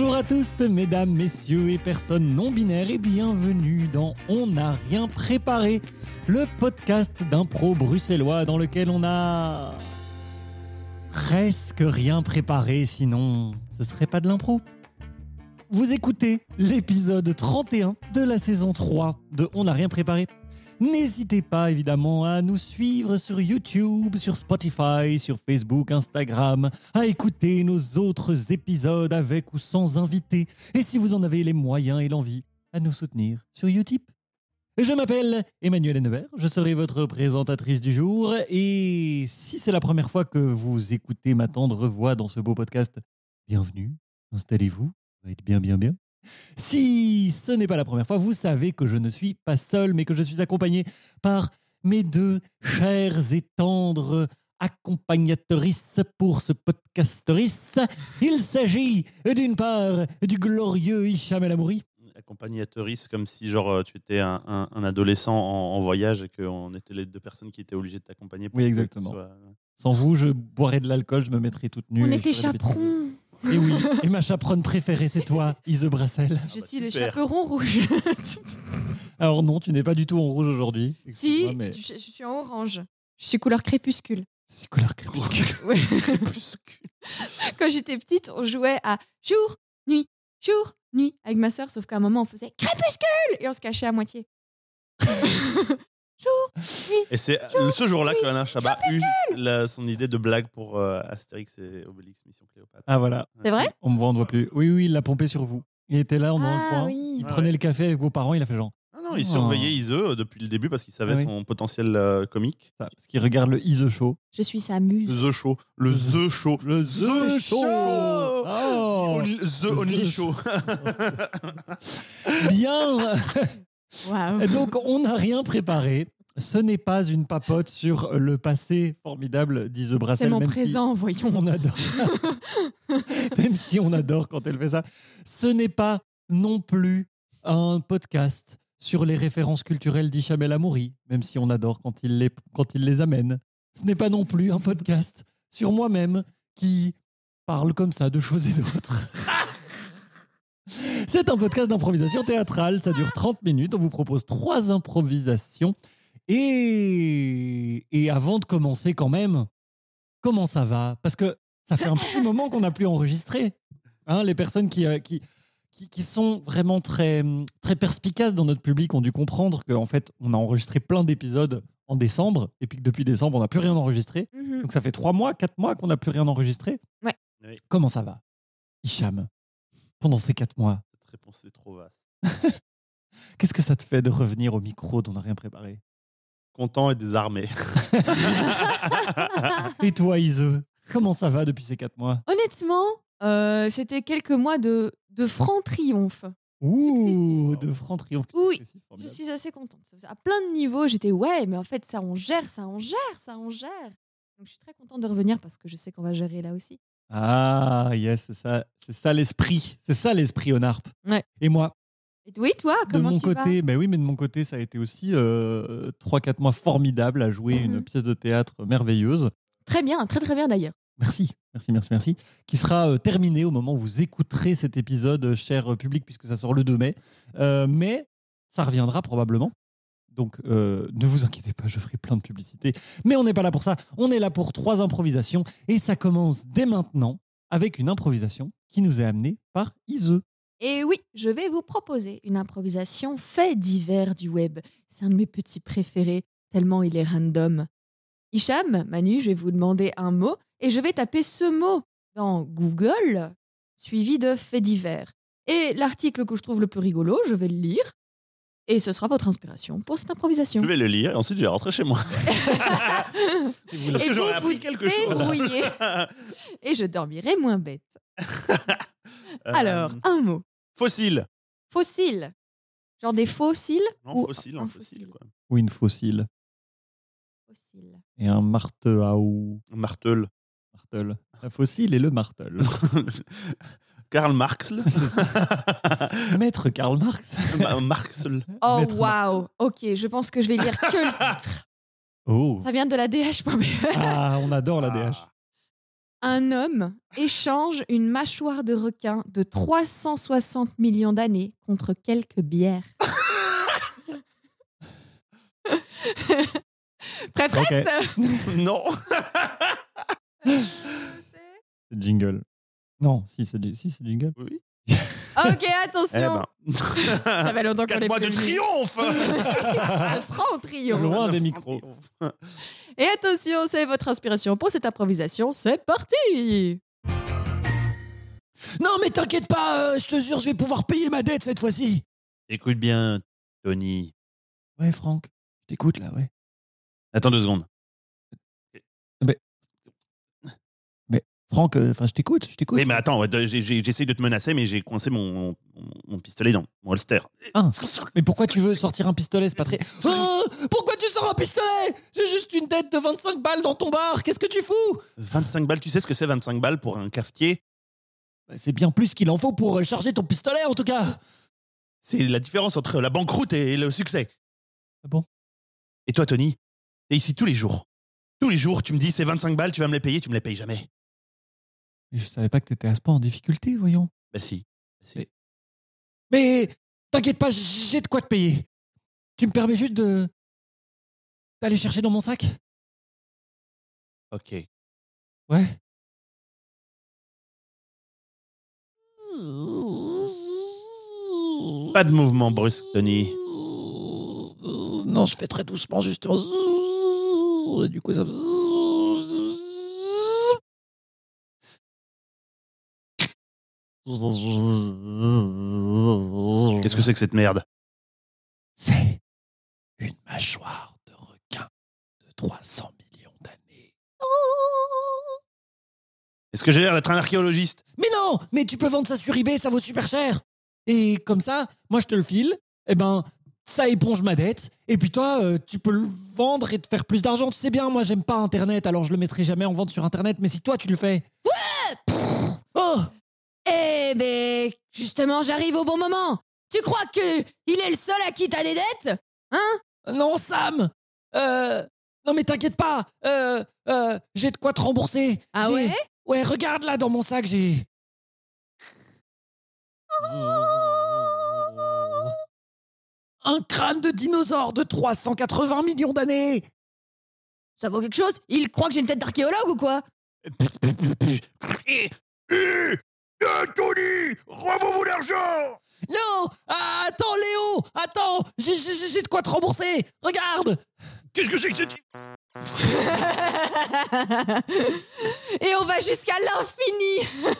Bonjour à tous, mesdames, messieurs et personnes non binaires, et bienvenue dans On n'a rien préparé, le podcast d'impro bruxellois dans lequel on a presque rien préparé, sinon ce serait pas de l'impro. Vous écoutez l'épisode 31 de la saison 3 de On n'a rien préparé. N'hésitez pas évidemment à nous suivre sur YouTube, sur Spotify, sur Facebook, Instagram, à écouter nos autres épisodes avec ou sans invités, et si vous en avez les moyens et l'envie, à nous soutenir sur Utip. Je m'appelle Emmanuel Hennebert, je serai votre présentatrice du jour, et si c'est la première fois que vous écoutez ma tendre voix dans ce beau podcast, bienvenue, installez-vous, va être bien bien bien. Si ce n'est pas la première fois, vous savez que je ne suis pas seul, mais que je suis accompagné par mes deux chères et tendres accompagnatrices pour ce podcastrice. Il s'agit d'une part du glorieux Hicham El Amouri. accompagnatrice comme si genre euh, tu étais un, un- un adolescent en, en voyage et qu'on était les deux personnes qui étaient obligées de t'accompagner. pour Oui, que exactement. sois- Sans vous, je boirais de l'alcool, je me mettrais toute nue. On était chaperons. Et oui, et ma chaperonne préférée, c'est toi, Ise Brassel. Je bah, suis le super. chaperon rouge. Alors non, tu n'es pas du tout en rouge aujourd'hui. si, mais je, je suis en orange. Je suis couleur crépuscule. c'est couleur crépuscule. Ouais. Crépuscule. Quand j'étais petite, on jouait à jour, nuit, jour, nuit avec ma sœur, sauf qu'à un moment, on faisait crépuscule et on se cachait à moitié. Jour, nuit. Et c'est euh, ce jour-là qu'Alain Chabat a eu la- son idée de blague pour euh, Astérix et Obélix Mission Cléopâtre. Ah voilà, C'est vrai? On me voit, on ne voit plus. Oui, oui, il l'a pompé sur vous. Il était là, dans le Ah coin. oui. Il Ah prenait ouais. le café avec vos parents, il a fait genre. Ah non, il Oh. surveillait Ise euh, depuis le début parce qu'il savait Ah oui. son potentiel euh, comique. Ça, parce qu'il regarde le Ise Show. Je suis sa muse. The Show. Le The Show. Le The Show. Oh Only- The The Only Show. Bien Waouh. Et Donc, on n'a rien préparé. Ce n'est pas une papote sur le passé formidable d'Ise Brassel. C'est mon même si présent, voyons. on adore. même si on adore quand elle fait ça. Ce n'est pas non plus un podcast sur les références culturelles d'Hicham El Amouri, même si on adore quand il les, quand il les amène. Ce n'est pas non plus un podcast sur moi-même qui parle comme ça de choses et d'autres. C'est un podcast d'improvisation théâtrale. Ça dure 30 minutes. On vous propose trois improvisations. Et, et avant de commencer, quand même, comment ça va? Parce que ça fait un petit moment qu'on n'a plus enregistré. Hein, les personnes qui, euh, qui, qui, qui sont vraiment très, très perspicaces dans notre public ont dû comprendre qu'en fait, on a enregistré plein d'épisodes en décembre. Et puis que depuis décembre, on n'a plus rien enregistré. Mhm. Donc ça fait trois mois, quatre mois qu'on n'a plus rien enregistré. Ouais. Oui. Comment ça va? Hicham, pendant ces quatre mois, Cette réponse est trop vaste. qu'est-ce que ça te fait de revenir au micro dont on n'a rien préparé? Content et désarmé. Et toi, Ise, comment ça va depuis ces quatre mois? Honnêtement, euh, c'était quelques mois de, de franc triomphe. Ouh, Successif. de franc triomphe. Oui, Je suis assez contente. À plein de niveaux, j'étais ouais, mais en fait, ça on gère, ça on gère, ça on gère. Donc je suis très contente de revenir parce que je sais qu'on va gérer là aussi. Ah, yes, c'est ça, c'est ça l'esprit. C'est ça l'esprit au NARP. Ouais. Et moi, oui, toi, de comment mon tu vas côté, ben oui, mais de mon côté, ça a été aussi euh, 3-4 mois formidables à jouer une Mhm. pièce de théâtre merveilleuse. Très bien, très très bien d'ailleurs. Merci, merci, merci, merci. Qui sera euh, terminée au moment où vous écouterez cet épisode, euh, cher euh, public, puisque ça sort le 2 mai. Euh, mais ça reviendra probablement. Donc ne vous inquiétez pas, je ferai plein de publicité. Mais on n'est pas là pour ça. On est là pour trois improvisations. Et ça commence dès maintenant avec une improvisation qui nous est amenée par Ise. Et oui, je vais vous proposer une improvisation fait divers du web. C'est un de mes petits préférés, tellement il est random. Hicham, Manu, je vais vous demander un mot et je vais taper ce mot dans Google, suivi de fait divers. Et l'article que je trouve le plus rigolo, je vais le lire. Et ce sera votre inspiration pour cette improvisation. Je vais le lire et ensuite je vais rentrer chez moi. Parce Et que j'aurais appris quelque chose. et je dormirai moins bête. Euh, Alors, un mot. Fossile. Fossile. Genre des fossiles Non, ou fossile, un un fossile. Quoi. Ou une fossile. Fossile. Et un marteau. Un Martel. Martel. Un fossile et le martel. Karl Marx. Maître Karl Marx. Marx. Oh waouh Ok, je pense que je vais lire que le titre. Oh. Ça vient de la DH.be. Ah, on adore la DH. Un homme échange une mâchoire de requin de 360 millions d'années contre quelques bières. Prêt, prête? Non. C'est jingle. Non, si, c'est si, c'est jingle. Oui. Ok, Eh attention. ben. Ça fait longtemps qu'on Quatre est mois de triomphe Le franc triomphe. Loin des De micros. Et attention, c'est votre inspiration pour cette improvisation. C'est parti Non, mais t'inquiète pas, euh, je te jure, je vais pouvoir payer ma dette cette fois-ci. Écoute bien, Tony. Ouais, Franck, je t'écoute là, ouais. Attends deux secondes. Franck, euh, enfin, je t'écoute, je t'écoute. Oui, mais attends, j'essaye de te menacer, mais j'ai coincé mon, mon, mon pistolet dans mon holster. Ah, mais pourquoi tu veux sortir un pistolet C'est pas très. Ah, pourquoi tu sors un pistolet? J'ai juste une tête de 25 balles dans ton bar, qu'est-ce que tu fous? 25 balles, tu sais ce que c'est 25 balles pour un cafetier? Bah, C'est bien plus qu'il en faut pour euh, charger ton pistolet en tout cas. C'est la différence entre la banqueroute et le succès. Ah bon? Et toi, Tony, t'es ici tous les jours. Tous les jours, tu me dis c'est 25 balles, tu vas me les payer, tu me les payes jamais. Je savais pas que t'étais à ce point en difficulté, voyons. Bah si. Bah, si. Mais t'inquiète pas, j'ai de quoi te payer. Tu me permets juste de. d'aller chercher dans mon sac? Ok. Ouais. Pas de mouvement brusque, Tony. Non, je fais très doucement, justement. Et du coup, ça. Qu'est-ce que c'est que cette merde? C'est une mâchoire de requin de 300 millions d'années. Est-ce que j'ai l'air d'être un archéologiste? Mais non! Mais tu peux vendre ça sur eBay, ça vaut super cher. Et comme ça, moi je te le file, et ben ça éponge ma dette, et puis toi, euh, tu peux le vendre et te faire plus d'argent. Tu sais bien, moi j'aime pas Internet, alors je le mettrai jamais en vente sur Internet, mais si toi tu le fais... Ouais! Oh Eh ben, justement, j'arrive au bon moment. Tu crois que il est le seul à qui t'as des dettes Hein? Non, Sam. Euh, Non mais t'inquiète pas, euh, euh, j'ai de quoi te rembourser. Ah ouais? Ouais, regarde là dans mon sac, j'ai... Un crâne de dinosaure de 380 millions d'années. Ça vaut quelque chose? Il croit que j'ai une tête d'archéologue ou quoi? Tony Rends-moi mon argent Non Ah, Attends, Léo Attends J'ai- de quoi te rembourser Regarde Qu'est-ce que c'est que cette... Et on va jusqu'à l'infini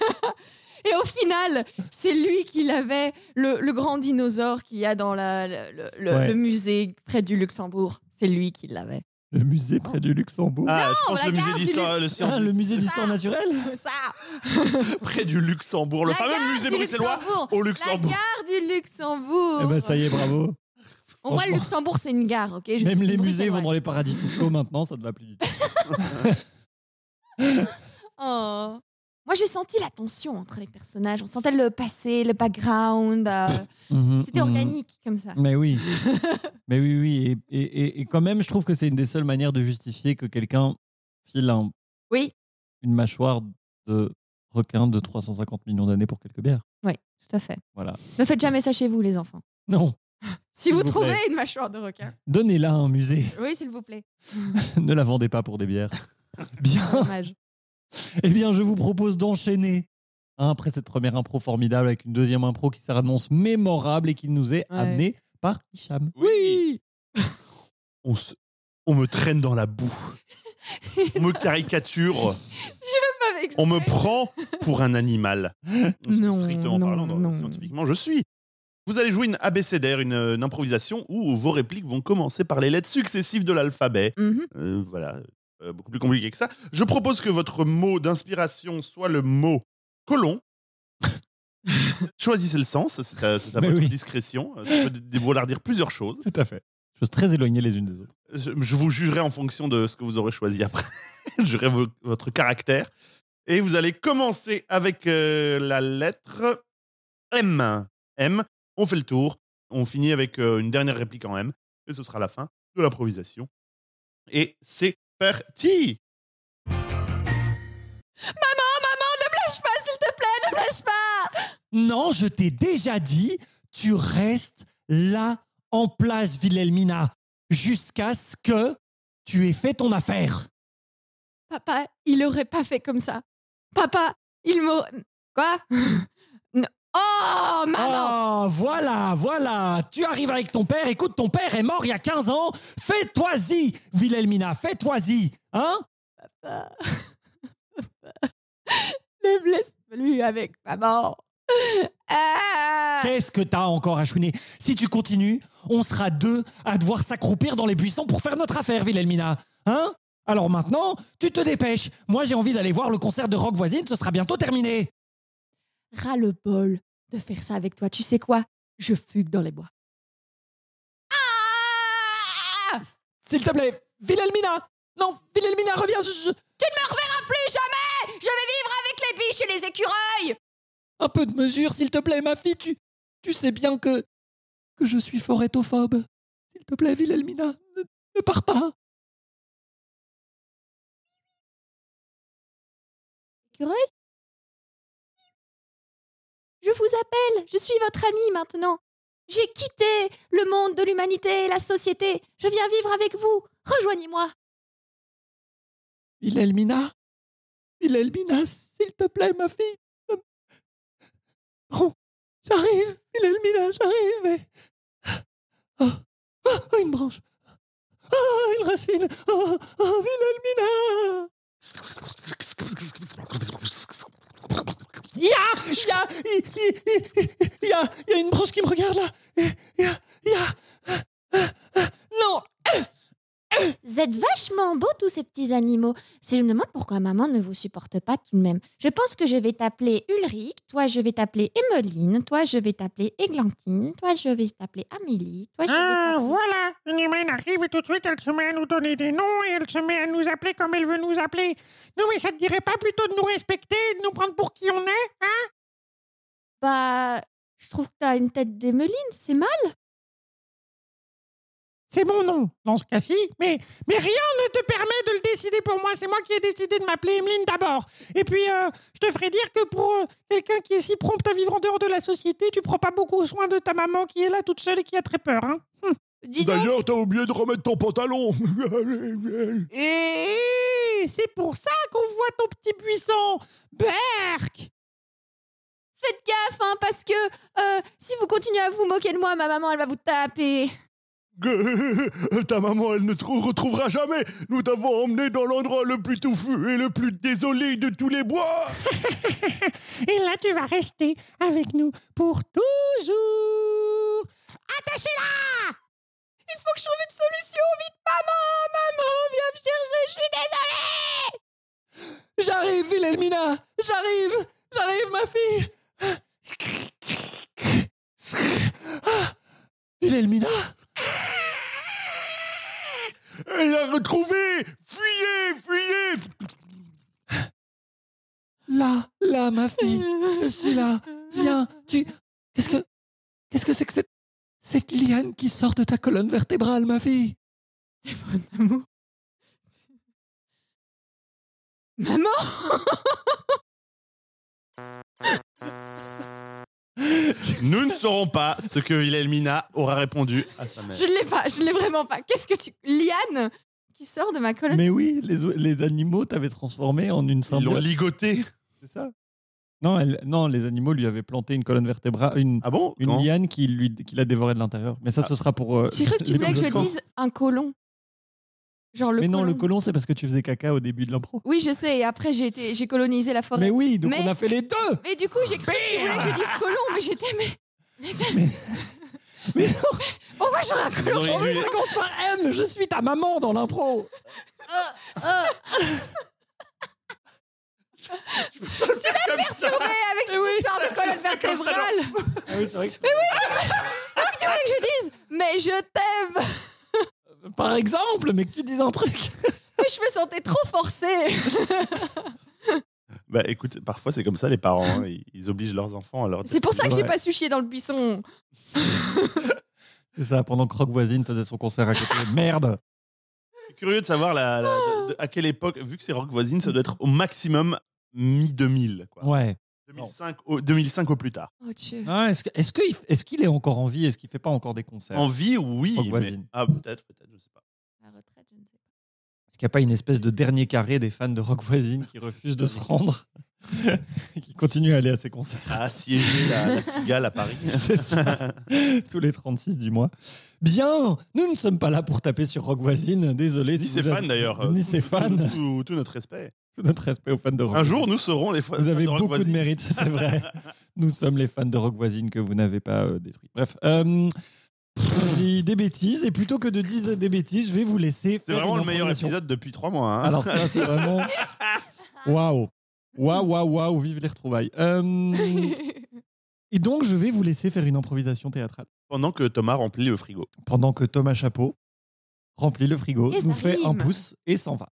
Et au final, c'est lui qui l'avait, le, le grand dinosaure qu'il y a dans la- le, le- le- Ouais. le musée près du Luxembourg. C'est lui qui l'avait. Le musée près du Luxembourg. Ah, je pense la le musée d'histoire, le Ah, science le musée d'histoire Ah. naturelle Ça près du Luxembourg, le La fameux gare musée du bruxellois Luxembourg. au La Luxembourg. gare du Luxembourg Eh ben ça y est, bravo Au moins, le. Luxembourg, c'est une gare, ok? Je Même suis les musées vont bruxelloise. dans les paradis fiscaux maintenant, ça ne va plus du tout. Oh. Moi, j'ai senti la tension entre les personnages. On sentait le passé, le background. euh, Mhm, C'était mhm. organique comme ça. Mais oui, mais oui, oui. Et, et, et- et quand même, je trouve que c'est une des seules manières de justifier que quelqu'un file un- Oui, une mâchoire de requin de 350 millions d'années pour quelques bières. oui, tout à fait. Voilà. Ne faites jamais ça chez vous, les enfants. Non, Si vous, vous trouvez plaît. une mâchoire de requin. donnez-la à un musée. Oui, s'il vous plaît. ne la vendez pas pour des bières. Bien. Dommage. Eh bien, je vous propose d'enchaîner hein, après cette première impro formidable avec une deuxième impro qui s'annonce mémorable et qui nous est Ouais. amenée par Hicham. Oui On, se- on me traîne dans la boue. On me caricature. Avec On me prend pour un animal. Non, Strictement non, parlant, non. scientifiquement, je suis. Vous allez jouer une abécédaire, une, une improvisation où vos répliques vont commencer par les lettres successives de l'alphabet. Mhm. Euh, voilà, euh, beaucoup plus compliqué que ça. Je propose que votre mot d'inspiration soit le mot colon. Choisissez le sens, c'est à, c'est à Mais votre oui. discrétion. Euh, Ça peut d- vouloir dire plusieurs choses. Tout à fait. Choses très éloignées les unes des autres. Je, je vous jugerai en fonction de ce que vous aurez choisi après. je jugerai vo- votre caractère. Et vous allez commencer avec euh, la lettre M. M. On fait le tour. On finit avec euh, une dernière réplique en M. Et ce sera la fin de l'improvisation. Et c'est parti Maman, maman, ne me lâche pas, s'il te plaît, ne me lâche pas Non, je t'ai déjà dit, tu restes là en place, Wilhelmina, jusqu'à ce que tu aies fait ton affaire. Papa, il aurait pas fait comme ça. Papa, il m'aurait... Quoi? Oh, maman Oh, voilà, voilà. Tu arrives avec ton père. Écoute, ton père est mort il y a 15 ans. Fais-toi-y, Wilhelmina, fais-toi-y. Hein? Papa. ne me laisse plus avec maman. Ah Qu'est-ce que t'as encore à chouiner? Si tu continues, on sera deux à devoir s'accroupir dans les buissons pour faire notre affaire, Wilhelmina. Hein? Alors maintenant, tu te dépêches. Moi, j'ai envie d'aller voir le concert de rock voisine. Ce sera bientôt terminé. Ras le bol de faire ça avec toi. Tu sais quoi? Je fugue dans les bois. Ah S'il te plaît, Wilhelmina Non, Wilhelmina, reviens je- je- Tu ne me reverras plus jamais Je vais vivre avec les biches et les écureuils Un peu de mesure, s'il te plaît, ma fille. Tu, tu sais bien que... que je suis fort étophobe. S'il te plaît, Wilhelmina, ne, ne pars pas. Écureuil? Je vous appelle, je suis votre amie maintenant. J'ai quitté le monde de l'humanité et la société. Je viens vivre avec vous. Rejoignez-moi. Wilhelmina Wilhelmina, s'il te plaît, ma fille. Bon, j'arrive, Wilhelmina, j'arrive. et- Oh, oh, oh, une branche. Oh, une racine. Oh, oh, Il y a, il y a, il y a, il y a une branche qui me regarde là. Il y a, il y a. Non, Vous êtes vachement beaux tous ces petits animaux. Si je me demande pourquoi maman ne vous supporte pas tout de même. Je pense que je vais t'appeler Ulrich, toi je vais t'appeler Emmeline, toi je vais t'appeler Églantine, toi je vais t'appeler Amélie, toi je vais Ah, t'appeler... voilà Une humaine arrive et tout de suite, elle se met à nous donner des noms et elle se met à nous appeler comme elle veut nous appeler. Non, mais ça te dirait pas plutôt de nous respecter et de nous prendre pour qui on est Hein? Bah, je trouve que t'as une tête d'Emmeline, c'est mal. C'est mon nom, dans ce cas-ci. Mais, mais rien ne te permet de le décider pour moi. C'est moi qui ai décidé de m'appeler Emeline d'abord. Et puis, euh, je te ferai dire que pour euh, quelqu'un qui est si prompt à vivre en dehors de la société, tu prends pas beaucoup soin de ta maman qui est là toute seule et qui a très peur. Hein donc, D'ailleurs, t'as oublié de remettre ton pantalon. Et c'est pour ça qu'on voit ton petit buisson. Berk faites gaffe, hein, parce que euh, si vous continuez à vous moquer de moi, ma maman, elle va vous taper. Ta maman, elle ne te retrouvera jamais. Nous t'avons emmené dans l'endroit le plus touffu et le plus désolé de tous les bois. Et là, tu vas rester avec nous pour toujours. Attachez-la Il faut que je trouve une solution, vite, maman, maman, viens me chercher, je suis désolée. J'arrive, Wilhelmina J'arrive J'arrive, ma fille Ah, Wilhelmina? Elle l'a retrouvé. Fuyez, fuyez. Là, là, ma fille Je suis là Viens Tu... Qu'est-ce que... Qu'est-ce que c'est que cette... Cette liane qui sort de ta colonne vertébrale, ma fille? Mon amour. Maman Nous ne saurons pas ce que Wilhelmina aura répondu à sa mère. Je l'ai pas, je l'ai vraiment pas. Qu'est-ce que tu... Liane qui sort de ma colonne? Mais oui, les, animaux t'avaient transformé en une Ils l'ont ligoté. C'est ça non, elle- non, les animaux lui avaient planté une colonne vertébrale, une, Ah bon? une liane qui, lui, qui l'a dévoré de l'intérieur. Mais ça, ce sera pour... euh, J'ai cru que tu voulais que je dise un colon? Genre le Mais non, colon. le colon, c'est parce que tu faisais caca au début de l'impro. Oui, je sais, et après j'ai été... j'ai colonisé la forêt. Mais oui, donc Mais- on a fait les deux Mais du coup, j'ai cru que tu voulais que je dise colon, mais j'étais... Mais, mais, ça- Mais- Mais non, Pourquoi j'aurais un colon on dû- ça commence par M, je suis ta maman dans l'impro Comme ça. Mais avec cette oui. histoire de colonne vertébrale Ah oui, c'est vrai que je- Tu voulais que je dise Mais je t'aime Par exemple, mais que tu dises un truc Mais je me sentais trop forcée Bah écoute, parfois c'est comme ça les parents. hein. Ils, ils obligent leurs enfants à leur dire. C'est pour ça que j'ai pas su chier dans le buisson C'est ça, pendant que Rock Voisine faisait son concert à côté. Merde Je suis curieux de savoir la- la- de- de- à quelle époque, vu que c'est rock voisine, ça doit être au maximum mi-2000. quoi. Ouais. 2005, au, 2005 au plus tard. Oh Dieu. Ah, est-ce que- est-ce qu'il est, qu'il est encore en vie? Est-ce qu'il fait pas encore des concerts? En vie, oui, Rock mais voisine. ah peut-être, peut-être, je sais pas. La retraite, je ne sais pas. Est-ce qu'il n'y a pas une espèce de dernier carré des fans de Rock Voisine qui refusent de se rendre? Et qui continuent à aller à ces concerts? À assiéger la, la cigale à Paris. C'est ça. Tous les 36 du mois. Bien, nous ne sommes pas là pour taper sur Rock Voisine. Désolé. Ni si ses fans avez- d'ailleurs. Ni ses fans. Tout, tout- tout notre respect. Tout notre respect aux fans de Rock Un jour, nous serons les fans Vous avez de Rock beaucoup de mérite, c'est vrai. Nous sommes les fans de Rock Voisine que vous n'avez pas euh, détruit. Bref, euh, je dis des bêtises et plutôt que de dire des bêtises, je vais vous laisser. C'est vraiment une le meilleur épisode depuis trois mois. hein. Alors ça, c'est vraiment waouh, waouh, waouh, waouh, vive les retrouvailles. Euh, et donc, je vais vous laisser faire une improvisation théâtrale Pendant que Thomas remplit le frigo. pendant que Thomas Chapeau remplit le frigo, Et nous fait un pouce et s'en va.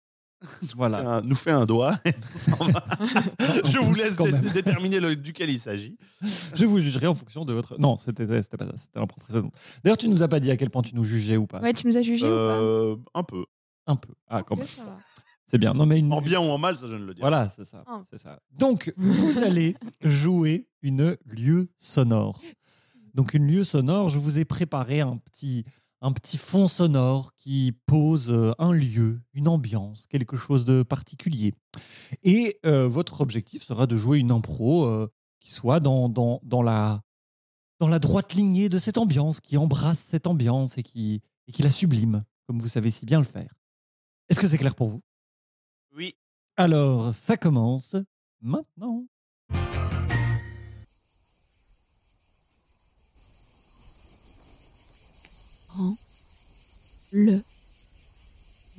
Fait Voilà. un- nous fait un doigt. et s'en va. je vous laisse déterminer le- duquel il s'agit. Je vous jugerai en fonction de votre. Non, c'était pas ça. C'était l'impro précédente. D'ailleurs, tu nous as pas dit à quel point tu nous jugeais ou pas. Ouais, tu nous as jugés Euh, un peu. Un peu. Ah, ou quand pas même. Ok, ça va. C'est bien. Non, mais une. En bien ou en mal, ça je ne le dis. Voilà, c'est ça. C'est ça. Donc, vous allez jouer une lieu sonore. Donc, une lieu sonore, je vous ai préparé un petit, un petit fond sonore qui pose euh, un lieu, une ambiance, quelque chose de particulier. Et euh, votre objectif sera de jouer une impro euh, qui soit dans, dans, dans, la, dans la droite lignée de cette ambiance, qui embrasse cette ambiance et qui, et qui la sublime, comme vous savez si bien le faire. Est-ce que c'est clair pour vous? Oui. alors, ça commence maintenant. Prends le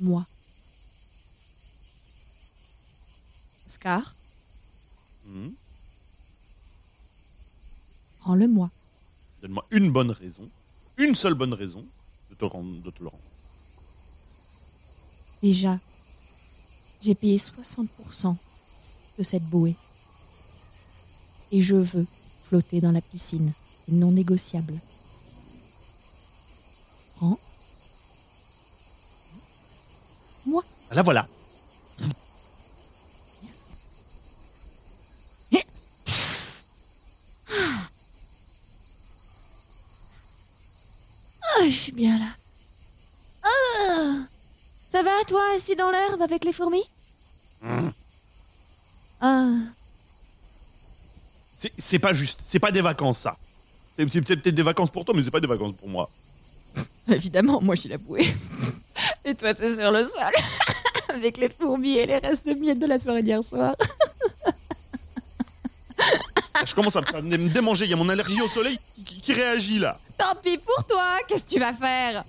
moi. Oscar, Mhm. prends-le moi. Donne-moi une bonne raison, une seule bonne raison de te, rendre, de te le rendre. Déjà, j'ai payé 60% de cette bouée. Et je veux flotter dans la piscine. Non négociable. Là voilà. Merci. Ah, je suis bien là. Ah. Ça va, toi, assis dans l'herbe avec les fourmis? Mhm. Ah, C'est- pas juste. C'est pas des vacances, ça. C'est peut-être des vacances pour toi, mais c'est pas des vacances pour moi. évidemment, moi j'ai la bouée. Et toi, t'es sur le sol. Avec les fourmis et les restes de miettes de la soirée d'hier soir. Je commence à me démanger. Il y a mon allergie au soleil qui, réagit là. Tant pis pour toi, qu'est-ce que tu vas faire?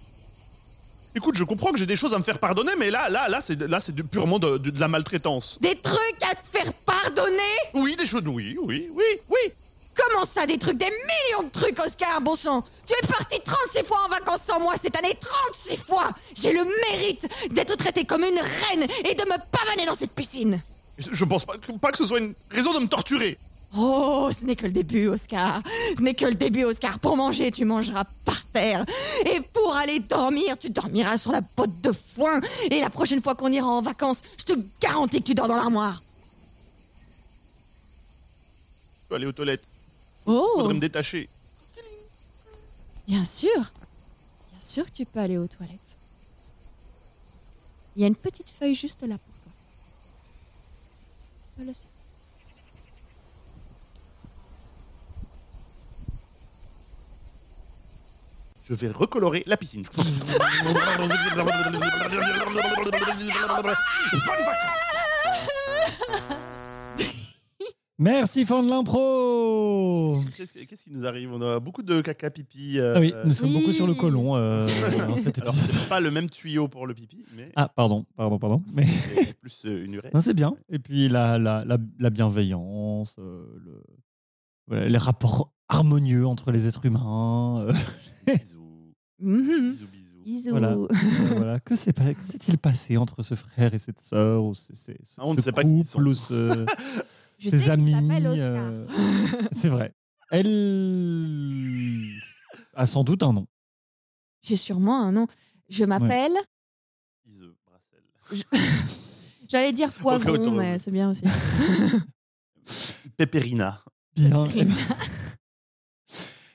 Écoute, je comprends que j'ai des choses à me faire pardonner, mais là, là, là, c'est là, c'est purement de, de- de la maltraitance. Des trucs à te faire pardonner? Oui, des choses. Oui, oui, oui, oui. Comment ça, des trucs Des millions de trucs, Oscar, bon sang Tu es parti 36 fois en vacances sans moi cette année 36 fois J'ai le mérite d'être traité comme une reine et de me pavaner dans cette piscine Je pense pas, pas que ce soit une raison de me torturer. Oh, ce n'est que le début, Oscar. Ce n'est que le début, Oscar. Pour manger, tu mangeras par terre. Et pour aller dormir, tu dormiras sur la botte de foin. Et la prochaine fois qu'on ira en vacances, je te garantis que tu dors dans l'armoire. Je peux aller aux toilettes. Oh, Faudrait me détacher. bien sûr. Bien sûr que tu peux aller aux toilettes. Il y a une petite feuille juste là pour toi. Je le sais. Je vais recolorer la piscine. Vacances. Merci, fan de l'impro Qu'est-ce qui nous arrive? On a beaucoup de caca pipi. euh, Ah oui, nous sommes Oui. beaucoup sur le colon euh, dans cet épisode. pas le même tuyau pour le pipi, mais Ah, pardon, pardon, pardon. Mais c'est plus euh, une non, c'est bien. Et puis la, la, la, la bienveillance, euh, le, voilà, les rapports harmonieux entre les êtres humains. euh, Bisous. Bisous, bisous. Bisous. Voilà. euh, voilà. Que s'est-il passé entre ce frère et cette sœur ou ce, ce- ce- Ah, on ne sait pas qui sont. couple ou ce- Je ses sais amis euh, C'est vrai. Elle a sans doute un nom. J'ai sûrement un nom. Je m'appelle. Brassel. J'allais dire poivron, mais c'est bien aussi. Pépérina. Bien.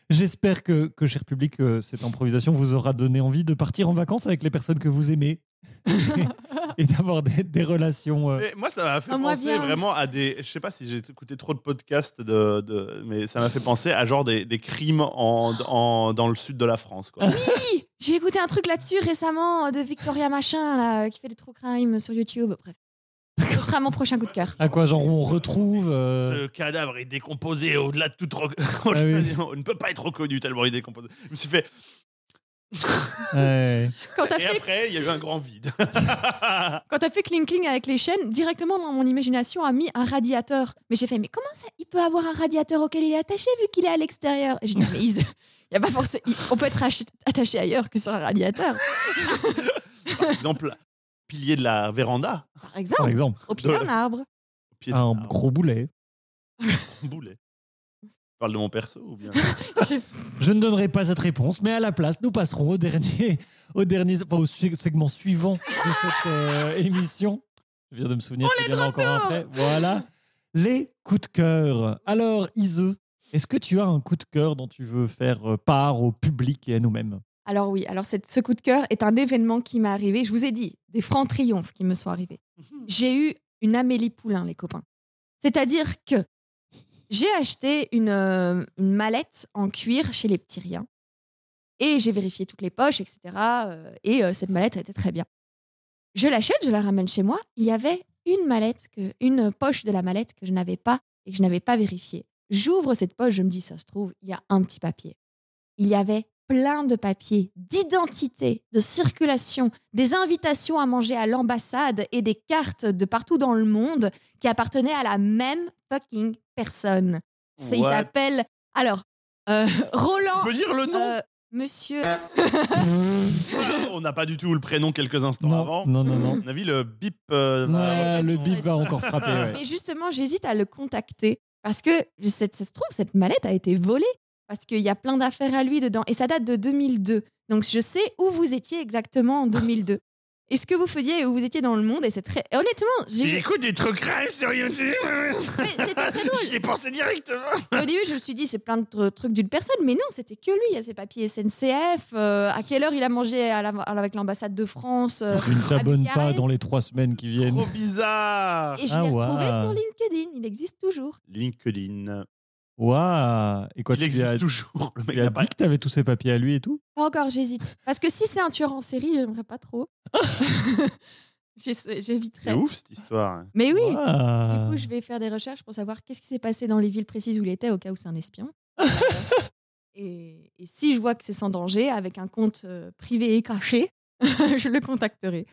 J'espère que, que, cher public, euh, cette improvisation vous aura donné envie de partir en vacances avec les personnes que vous aimez et d'avoir des, des relations. euh, Mais moi, ça m'a fait Ah, moi, penser bien. vraiment à des. Je sais pas si j'ai écouté trop de podcasts, de, de- mais ça m'a fait penser à genre des, des crimes en, en- dans le sud de la France. Quoi. Oui, j'ai écouté un truc là-dessus récemment euh, de Victoria Machin, là, qui fait des true crime sur YouTube. Bref, ce sera mon prochain coup de cœur. À quoi, genre, on retrouve. euh, Ce cadavre est décomposé au-delà de toute. rec- Ah oui. On ne peut pas être reconnu tellement il est décomposé. Je me suis fait. ouais. Quand t'as Et fait, après, il y a eu un grand vide. quand t'as fait cling cling avec les chaînes, directement dans mon imagination a mis un radiateur. Mais j'ai fait, mais comment ça Il peut avoir un radiateur auquel il est attaché vu qu'il est à l'extérieur? Et j'ai dit, mais il y a pas forcément. On peut être ach- attaché ailleurs que sur un radiateur. Par exemple, pilier de la véranda. Par Par exemple, au pied d'un arbre. Pied un gros boulet. boulet. Tu parles de mon perso ou bien Je ne donnerai pas cette réponse, mais à la place, nous passerons au dernier, au dernier, enfin, au segment suivant de cette euh, émission. Je viens de me souvenir qu'il y en a encore un après. Voilà, les coups de cœur. Alors, Ise, est-ce que tu as un coup de cœur dont tu veux faire euh, part au public et à nous-mêmes? Alors oui, alors cette- ce coup de cœur est un événement qui m'est arrivé. Je vous ai dit, des francs triomphes qui me sont arrivés. J'ai eu une Amélie Poulain, les copains. C'est-à-dire que j'ai acheté une, euh, une mallette en cuir chez les petits riens. Et j'ai vérifié toutes les poches, etc. euh, et euh, cette mallette était très bien. Je l'achète, je la ramène chez moi. Il y avait une mallette, une poche de la mallette que je n'avais pas et que je n'avais pas vérifiée. J'ouvre cette poche, je me dis, ça se trouve, il y a un petit papier. Il y avait plein de papiers d'identité, de circulation, des invitations à manger à l'ambassade et des cartes de partout dans le monde qui appartenaient à la même fucking personne. C'est- Il What s'appelle alors euh, Roland. Tu peux dire le nom euh, Monsieur. On n'a pas du tout le prénom quelques instants Non, avant. non, non, non. À mon avis, le bip. euh, Ouais, le bip va encore frapper. ouais. Mais justement, j'hésite à le contacter parce que cette- ça se trouve, cette mallette a été volée parce qu'il y a plein d'affaires à lui dedans et ça date de 2002. Donc je sais où vous étiez exactement en 2002. Et ce que vous faisiez et où vous étiez dans le monde et c'est très honnêtement, j'ai J'écoute des trucs crèves sur YouTube. C'était très drôle. J'y ai pensé directement. Au début, je me suis dit, c'est plein de tr- trucs d'une personne, mais non, c'était que lui. Il y a ses papiers SNCF, euh, à quelle heure il a mangé à la- avec l'ambassade de France. euh, Tu ne t'abonnes pas dans les trois semaines qui viennent. Trop bizarre. et je Ah, l'ai retrouvé waouh. sur LinkedIn. Il existe toujours. LinkedIn. Waouh Et quoi, Il tu lui existe as, toujours. Le mec tu lui as n'a pas. dit que tu avais tous ces papiers à lui et tout? Pas encore, j'hésite. Parce que si c'est un tueur en série, j'aimerais pas trop. J'essa- J'éviterais. C'est ouf cette histoire. Mais oui, Waouh. du coup, je vais faire des recherches pour savoir qu'est-ce qui s'est passé dans les villes précises où il était, au cas où c'est un espion. et, et si je vois que c'est sans danger, avec un compte euh, privé et caché, je le contacterai.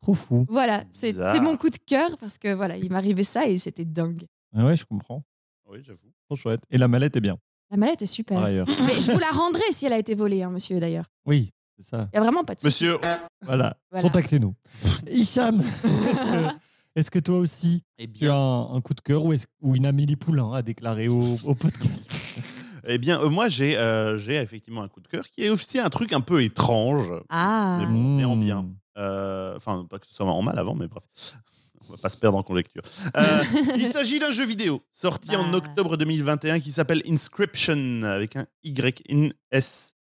Trop fou. Voilà, c'est Bizarre. c'est mon coup de cœur parce que voilà, il m'arrivait ça et c'était dingue. Ah ouais, je comprends. Oui, j'avoue. Trop chouette. Et la mallette est bien, La mallette est super. par ailleurs. Mais je vous la rendrai si elle a été volée, hein, monsieur, d'ailleurs. Oui, c'est ça. Il n'y a vraiment pas de souci. Monsieur, Voilà. Voilà. Contactez-nous. Hicham, est-ce que, est-ce que toi aussi, eh tu as un, un coup de cœur ou, est-ce- ou une Amélie Poulain a déclaré au, au podcast? Eh bien, euh, moi, j'ai euh, j'ai effectivement un coup de cœur qui est aussi un truc un peu étrange. Ah, Mais bon, mais en bien. Mmh. Euh, Enfin, pas que ce soit en mal avant, mais bref. On va pas se perdre en conjecture. Euh, il s'agit d'un jeu vidéo sorti en Bah. octobre 2021 qui s'appelle Inscription avec un Y N S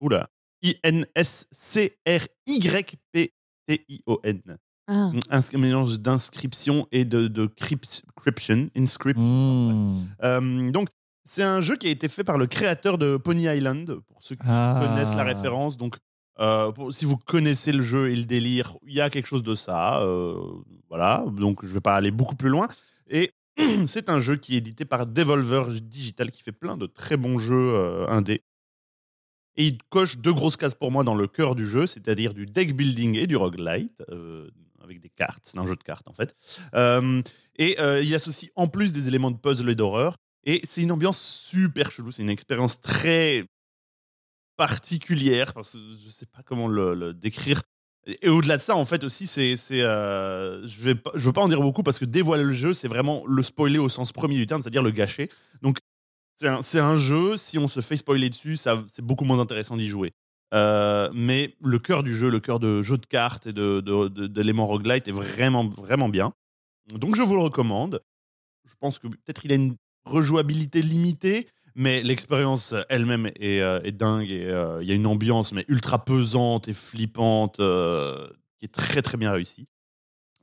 oula I N S C R Y P T I O N. ah. Un mélange d'inscription et de, de crypt- cryption, inscription. Mmh. Euh, donc, c'est un jeu qui a été fait par le créateur de Pony Island, pour ceux qui Ah. connaissent la référence. Donc, euh, si vous connaissez le jeu et le délire, il y a quelque chose de ça. euh, voilà, donc je ne vais pas aller beaucoup plus loin. Et c'est un jeu qui est édité par Devolver Digital, qui fait plein de très bons jeux euh, indés. Et il coche deux grosses cases pour moi dans le cœur du jeu, c'est-à-dire du deck building et du roguelite, euh, avec des cartes. C'est un jeu de cartes, en fait. Et il associe en plus des éléments de puzzle et d'horreur. Et c'est une ambiance super chelou. C'est une expérience très particulière. Parce que je sais pas comment le, décrire. Et au-delà de ça, en fait, aussi, c'est. c'est, euh, je vais pas- je veux pas en dire beaucoup parce que dévoiler le jeu, c'est vraiment le spoiler au sens premier du terme, c'est-à-dire le gâcher. Donc, c'est un, c'est un jeu, si on se fait spoiler dessus, ça, c'est beaucoup moins intéressant d'y jouer. Euh, mais le cœur du jeu, le cœur de jeu de cartes et de, de- de- d'éléments roguelite est vraiment, vraiment bien. Donc je vous le recommande. Je pense que peut-être il a une rejouabilité limitée, mais l'expérience elle-même est, euh, est dingue et euh, il y a une ambiance mais ultra pesante et flippante euh, qui est très très bien réussie.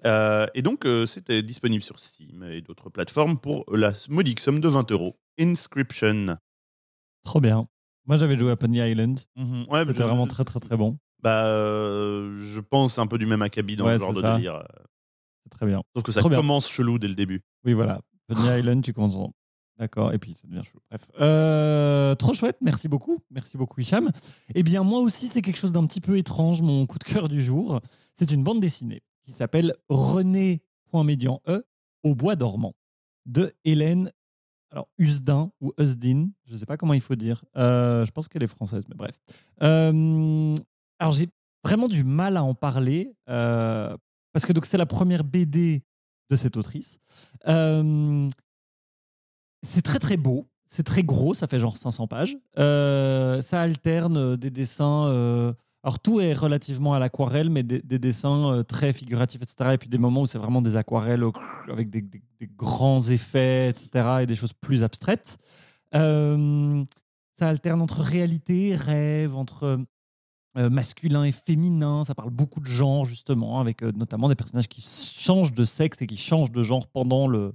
Euh, et donc euh, c'était disponible sur Steam et d'autres plateformes pour la modique somme de 20 euros. Inscription. Trop bien. Moi, j'avais joué à Pony Island. Ouais, C'était vraiment très, très, très bon. Bah, euh, je pense un peu du même acabit dans Ouais, le genre de ça. délire. euh, C'est très bien. Sauf que ça Trop bien. commence chelou dès le début. Oui, voilà. Pony Island, tu commences en... D'accord, et puis ça devient chaud. Bref. Euh, trop chouette, merci beaucoup. Merci beaucoup, Hicham. Eh bien, moi aussi, c'est quelque chose d'un petit peu étrange, mon coup de cœur du jour. C'est une bande dessinée qui s'appelle René, point médian E, au bois dormant, de Hélène alors, Usdin ou Usdin, je ne sais pas comment il faut dire. Euh, je pense qu'elle est française, mais bref. Euh, alors, j'ai vraiment du mal à en parler parce que donc c'est la première BD de cette autrice. C'est très très beau, c'est très gros, ça fait genre 500 pages. Euh, ça alterne euh, des dessins. euh, alors tout est relativement à l'aquarelle, mais des, des dessins très figuratifs, etc. Et puis des moments où c'est vraiment des aquarelles avec des, des- grands effets, etc. Et des choses plus abstraites. Ça alterne entre réalité, rêve, entre masculin et féminin. Ça parle beaucoup de genre, justement, avec notamment des personnages qui changent de sexe et qui changent de genre pendant le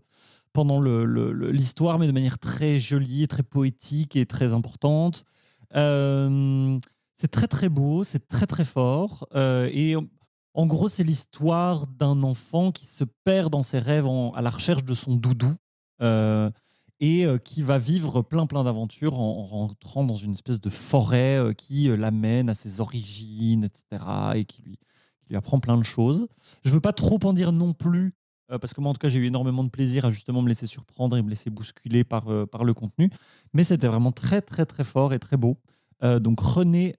pendant l'histoire, mais de manière très jolie, très poétique et très importante. Euh, c'est très très beau, c'est très très fort. euh, et en- gros, c'est l'histoire d'un enfant qui se perd dans ses rêves à la recherche de son doudou. euh, et qui va vivre plein plein d'aventures en, en rentrant dans une espèce de forêt qui l'amène à ses origines, etc. et qui lui, qui lui apprend plein de choses. Je veux pas trop en dire non plus, euh, parce que moi en tout cas j'ai eu énormément de plaisir à justement me laisser surprendre et me laisser bousculer par, euh, par le contenu. Mais c'était vraiment très très très fort et très beau. Euh, donc René,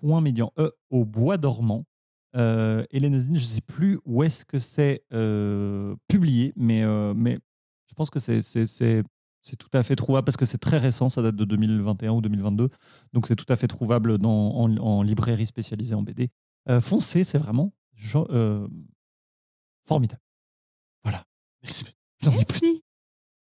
point médian E, au bois dormant. Hélène Osdin, je ne sais plus où est-ce que c'est publié, mais, mais je pense que c'est c'est- tout à fait trouvable parce que c'est très récent, ça date de 2021 ou 2022. Donc c'est tout à fait trouvable dans, en, librairie spécialisée en BD. Euh, foncez, c'est vraiment formidable. Merci. J'en ai plus.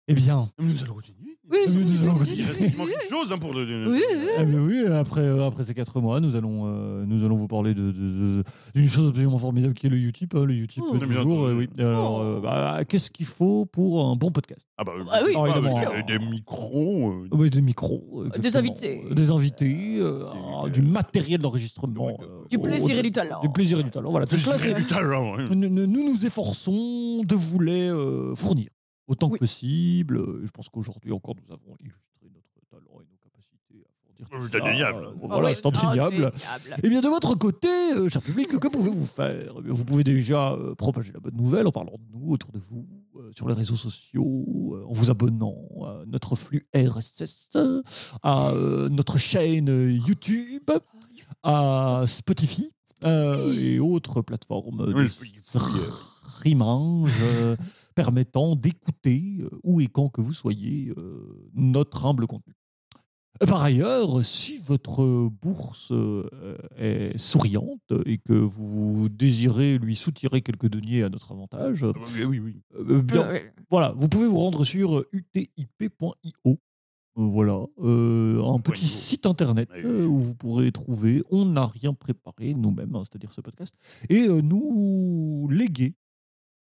Eh bien, Nous allons continuer. Oui, nous oui, allons continuer. Il reste une chose hein, pour le. Oui, oui. eh bien oui, après, euh, après ces quatre mois, nous allons, euh, nous allons vous parler de- de- de- d'une chose absolument formidable qui est le Utip. hein, le Utip Oh. du Bien jour. entendu. euh, oui. Alors, euh, bah, qu'est-ce qu'il faut pour un bon podcast? Ah bah, Ah oui. ah, évidemment. des, des micros. euh, Oui, des micros. Des exactement. invités. Des invités, euh, Des- du matériel d'enregistrement. Du- euh, Du plaisir oh, et du talent. Du plaisir et du talent. Voilà, tout cela, c'est- du talent. hein. nous, nous nous nous efforçons de vous les euh, fournir autant Oui. que possible. Euh, Je pense qu'aujourd'hui encore, nous avons illustré notre talent et nos capacités à fournir. tout C'est indéniable. Euh, Voilà, oui, c'est indéniable. Eh bien, de votre côté, euh, cher public, que pouvez-vous faire? Eh bien, Vous pouvez déjà euh, propager la bonne nouvelle en parlant de nous, autour de vous, euh, sur les réseaux sociaux, euh, en vous abonnant à notre flux RSS, à euh, notre chaîne euh, YouTube, à Spotify euh, et autres plateformes de Oui, streamage euh, permettant d'écouter euh, où et quand que vous soyez euh, notre humble contenu. Par ailleurs, si votre bourse est souriante et que vous désirez lui soutirer quelques deniers à notre avantage, Oui, oui, oui. bien, voilà, vous pouvez vous rendre sur utip.io. Voilà, euh, un petit site internet euh, où vous pourrez trouver, on n'a rien préparé nous-mêmes, hein, c'est-à-dire ce podcast, et euh, nous léguer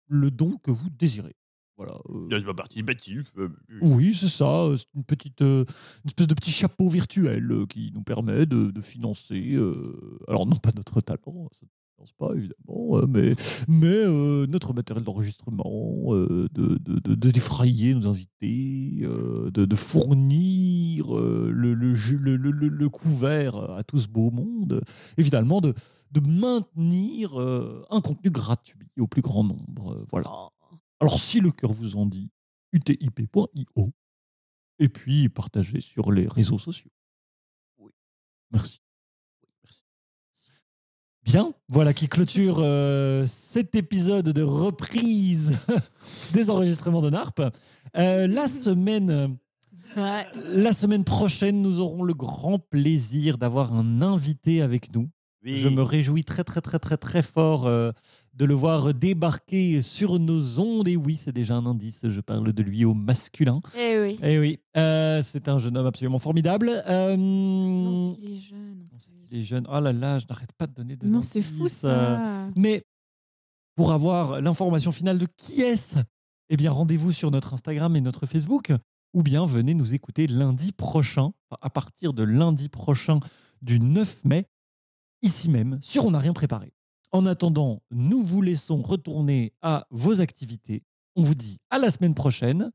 le don que vous désirez. Voilà. euh, pas participatif. euh, oui, c'est ça. euh, C'est une petite, euh, une espèce de petit chapeau virtuel euh, qui nous permet de, de financer. euh, alors non pas notre talent, ça ne finance pas évidemment, euh, mais mais euh, notre matériel d'enregistrement, euh, de, de, de- de défrayer nos invités, euh, de, fournir le, le, couvert à tout ce beau monde, et finalement de maintenir un contenu gratuit au plus grand nombre. voilà. Alors, si le cœur vous en dit, utip.io. Et puis, partagez sur les réseaux sociaux. Oui. Merci. Bien, voilà qui clôture euh, cet épisode de reprise des enregistrements de NARP. Euh, la semaine Ouais. La semaine prochaine, nous aurons le grand plaisir d'avoir un invité avec nous. Oui. Je me réjouis très très très très très fort euh, de le voir débarquer sur nos ondes. Et oui, c'est déjà un indice, je parle de lui au masculin. Eh oui. Et oui, euh, c'est un jeune homme absolument formidable. Euh, Non, est jeune. On sait plus. qu'il est jeune. Oh là là, je n'arrête pas de donner des Non, c'est fou indices, euh, ça. Mais pour avoir l'information finale de qui est-ce, eh bien rendez-vous sur notre Instagram et notre Facebook, ou bien venez nous écouter lundi prochain, à partir de lundi prochain du 9 mai, ici même, sur On n'a rien préparé. En attendant, nous vous laissons retourner à vos activités. On vous dit à la semaine prochaine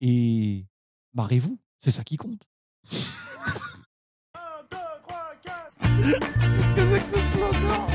et barrez-vous, c'est ça qui compte. Qu'est-ce que c'est que ce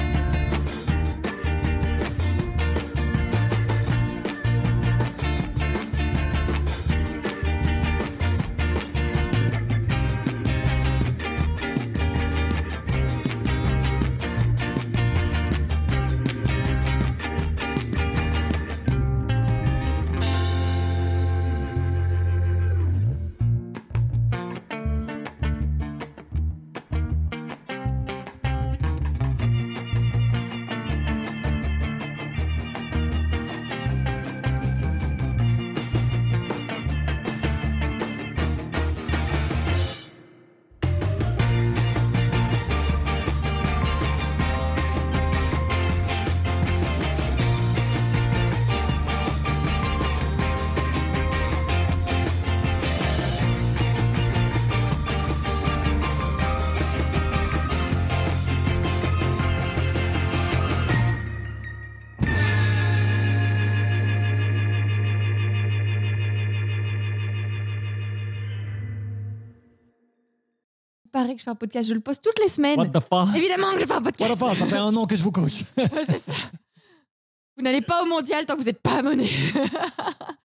que je fais un podcast, je le poste toutes les semaines. What the fuck? Évidemment que je fais un What podcast. the fuck? Ça fait un an que je vous coach. Ouais, c'est ça. Vous n'allez pas au mondial tant que vous n'êtes pas abonné.